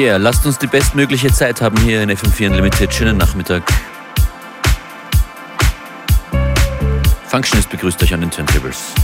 Yeah, lasst uns die bestmögliche Zeit haben hier in FM4 Unlimited. Schönen Nachmittag. Functionist begrüßt euch an den Turntables.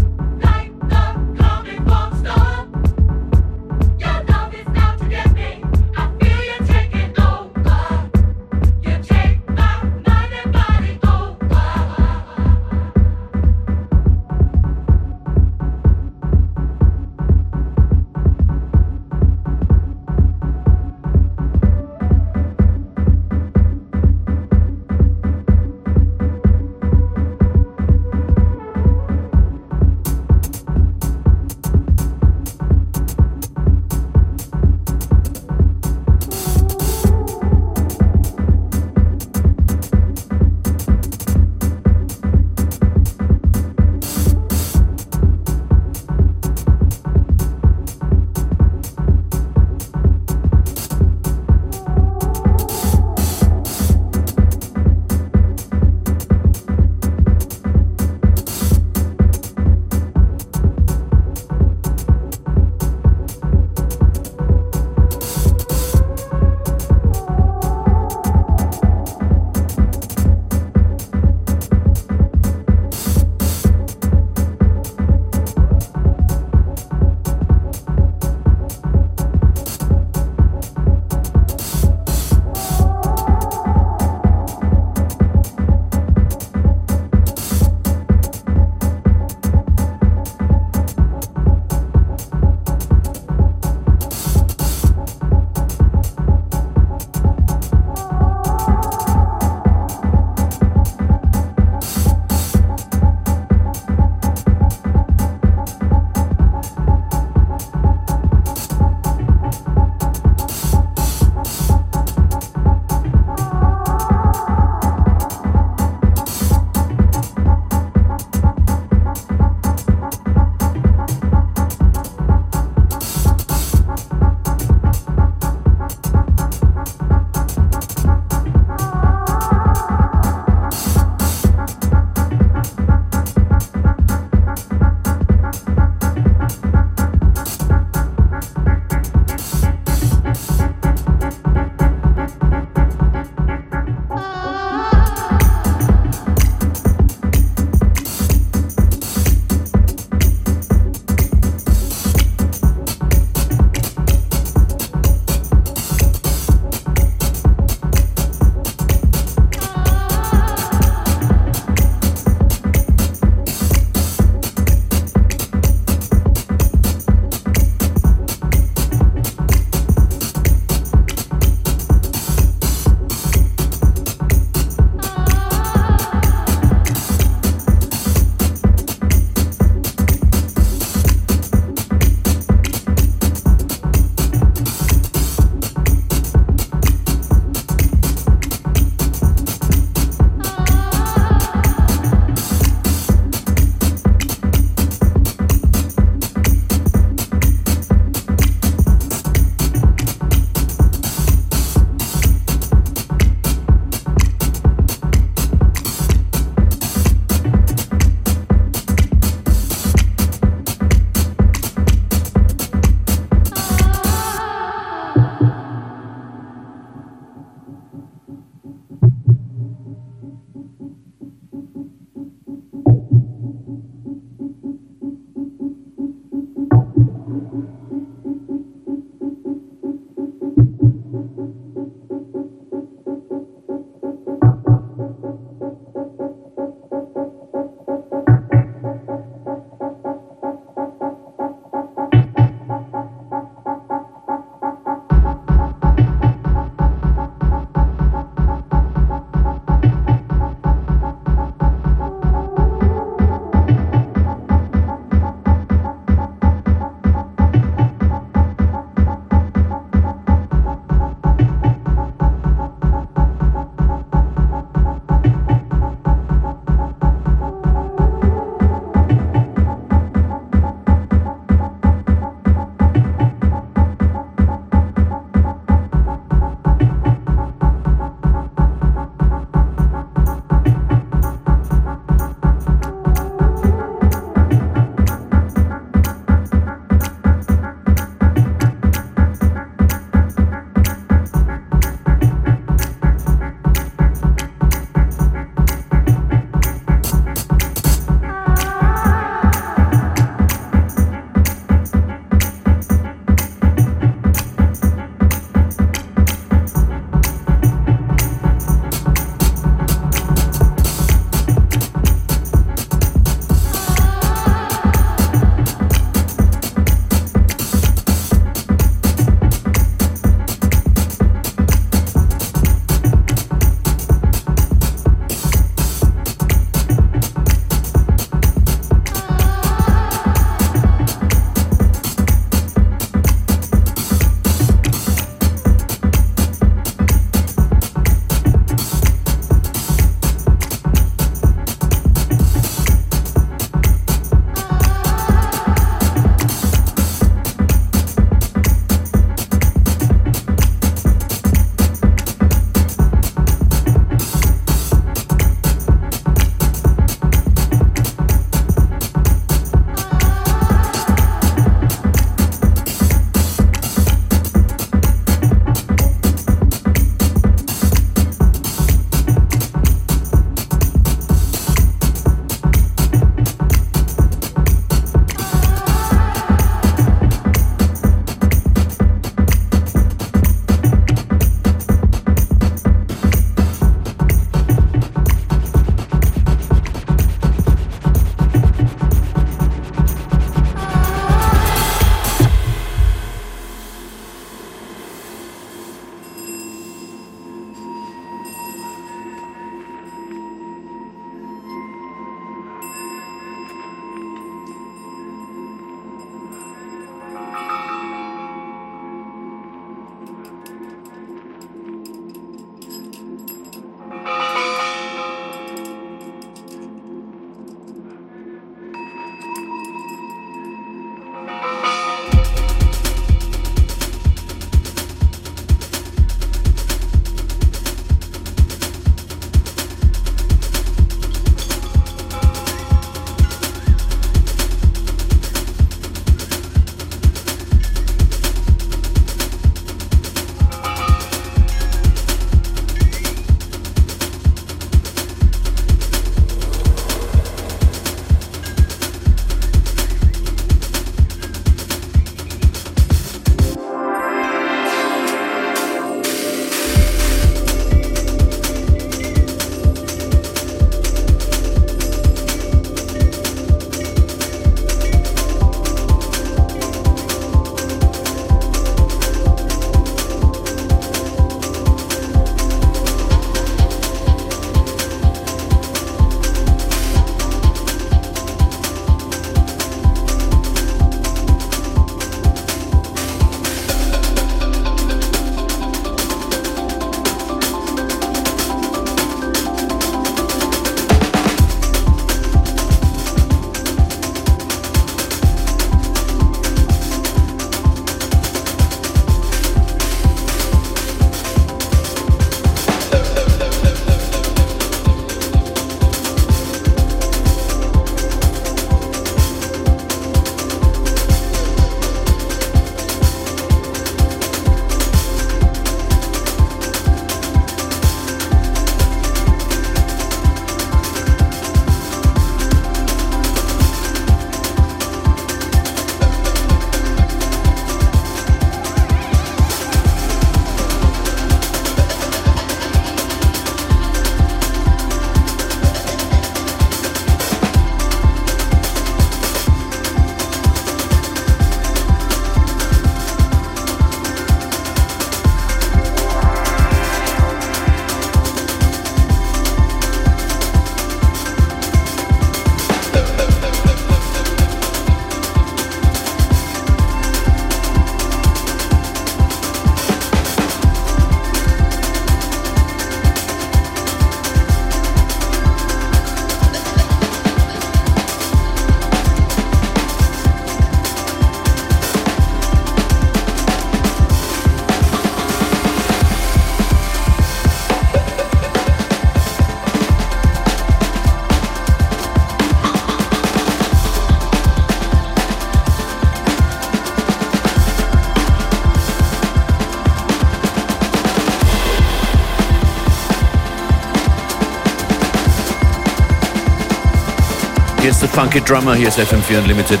Funky Drummer, hier ist FM4 Unlimited.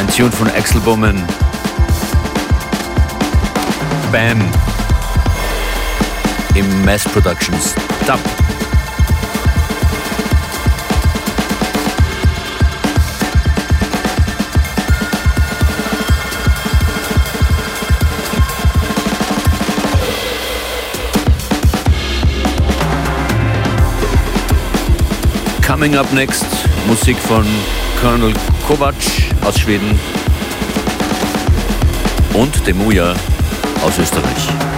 Ein Tune von Axel Bowman. Bam. Im Mass Productions. Dub. Coming up next, Musik von Colonel Kovac aus Schweden und Demuja aus Österreich.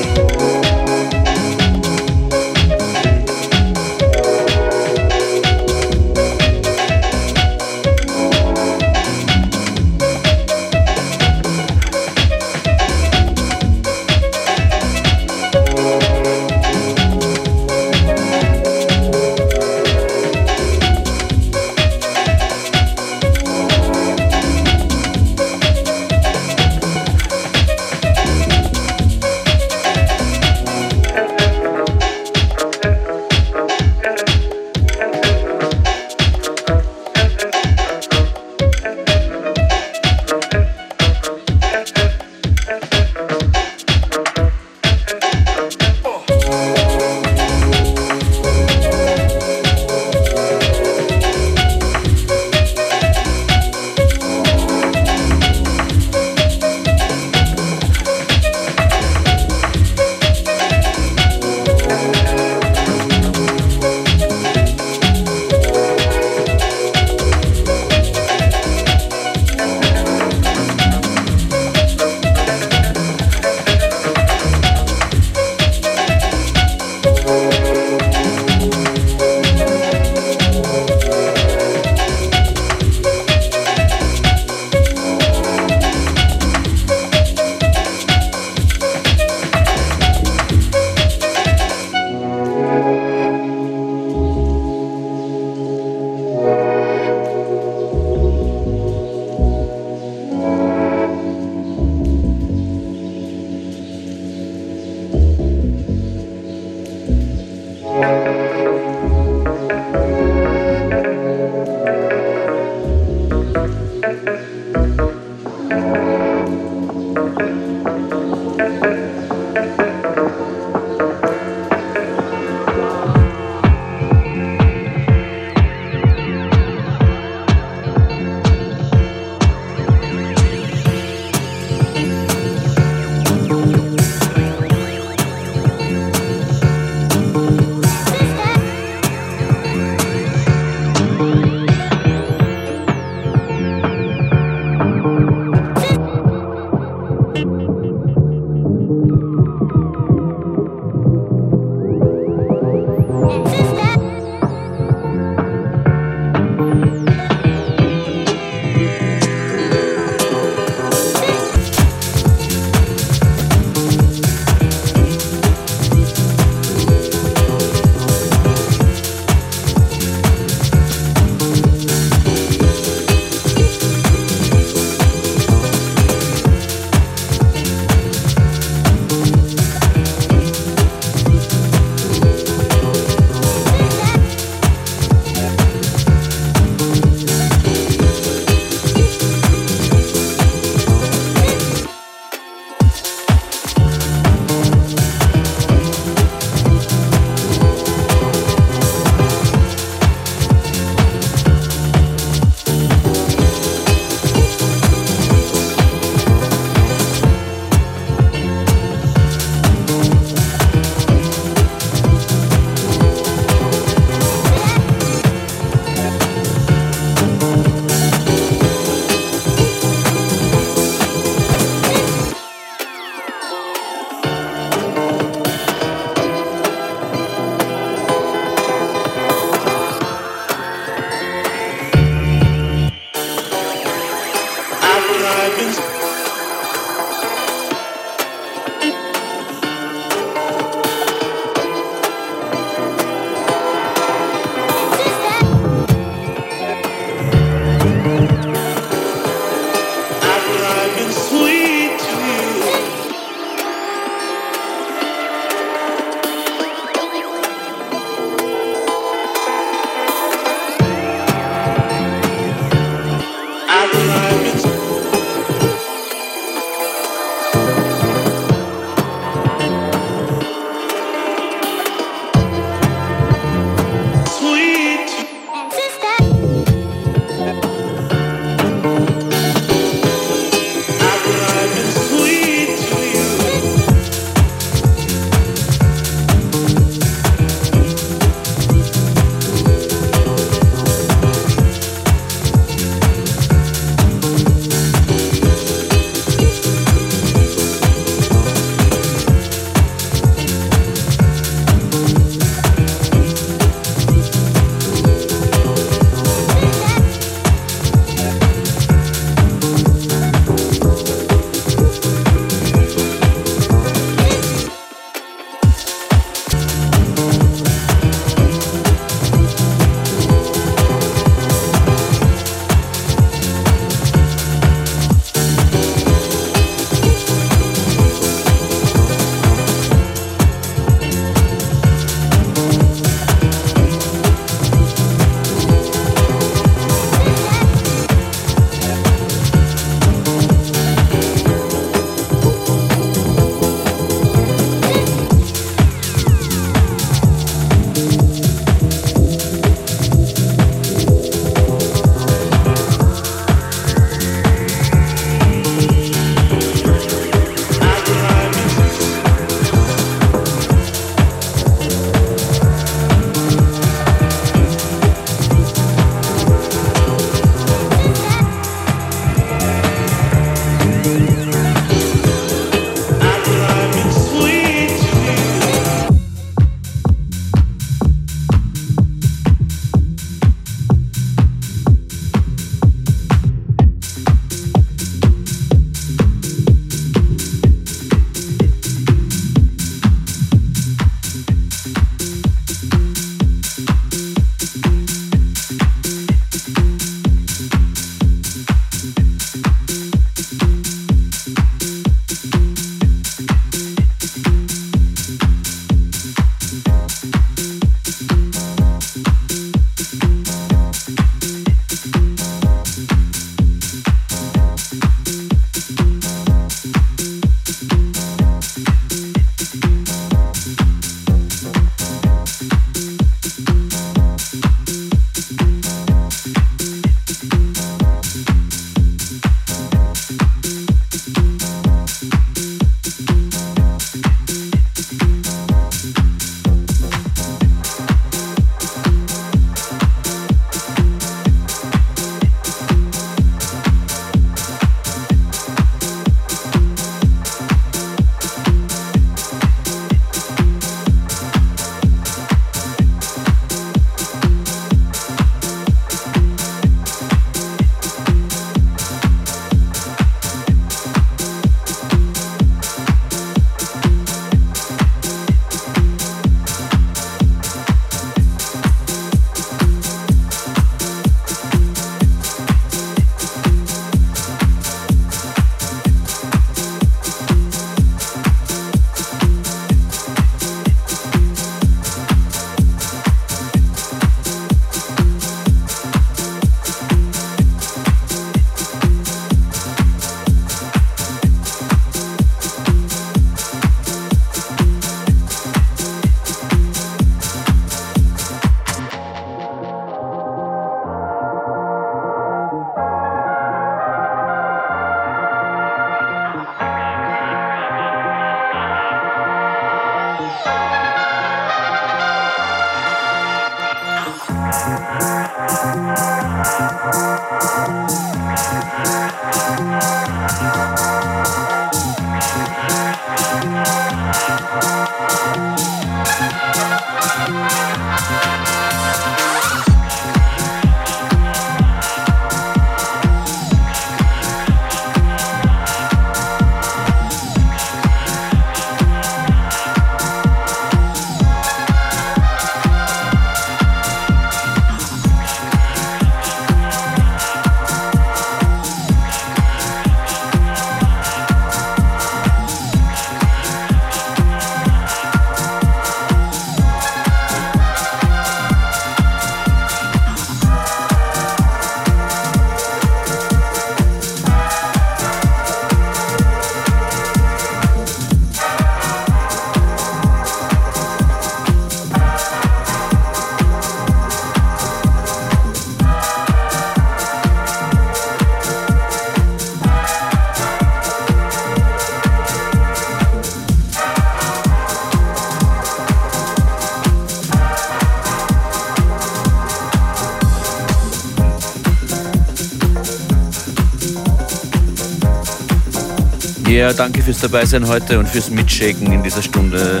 Ja, danke fürs Dabeisein heute und fürs Mitshaken in dieser Stunde.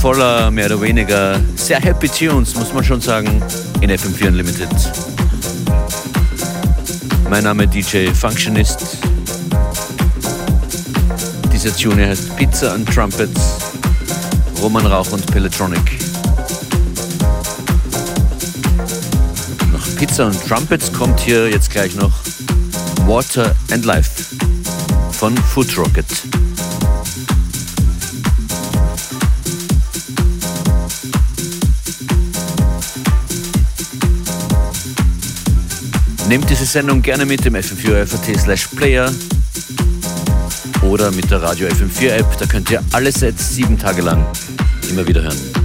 Voller, mehr oder weniger, sehr happy Tunes, muss man schon sagen, in FM4 Unlimited. Mein Name ist DJ Functionist. Dieser Tune heißt Pizza and Trumpets, Roman Rauch und Pelletronic. Nach Pizza und Trumpets kommt hier jetzt gleich noch Water and Life von Foot Rocket. Nehmt diese Sendung gerne mit dem FM4 FAT slash Player oder mit der Radio FM4 App. Da könnt ihr alle Sets sieben Tage lang immer wieder hören.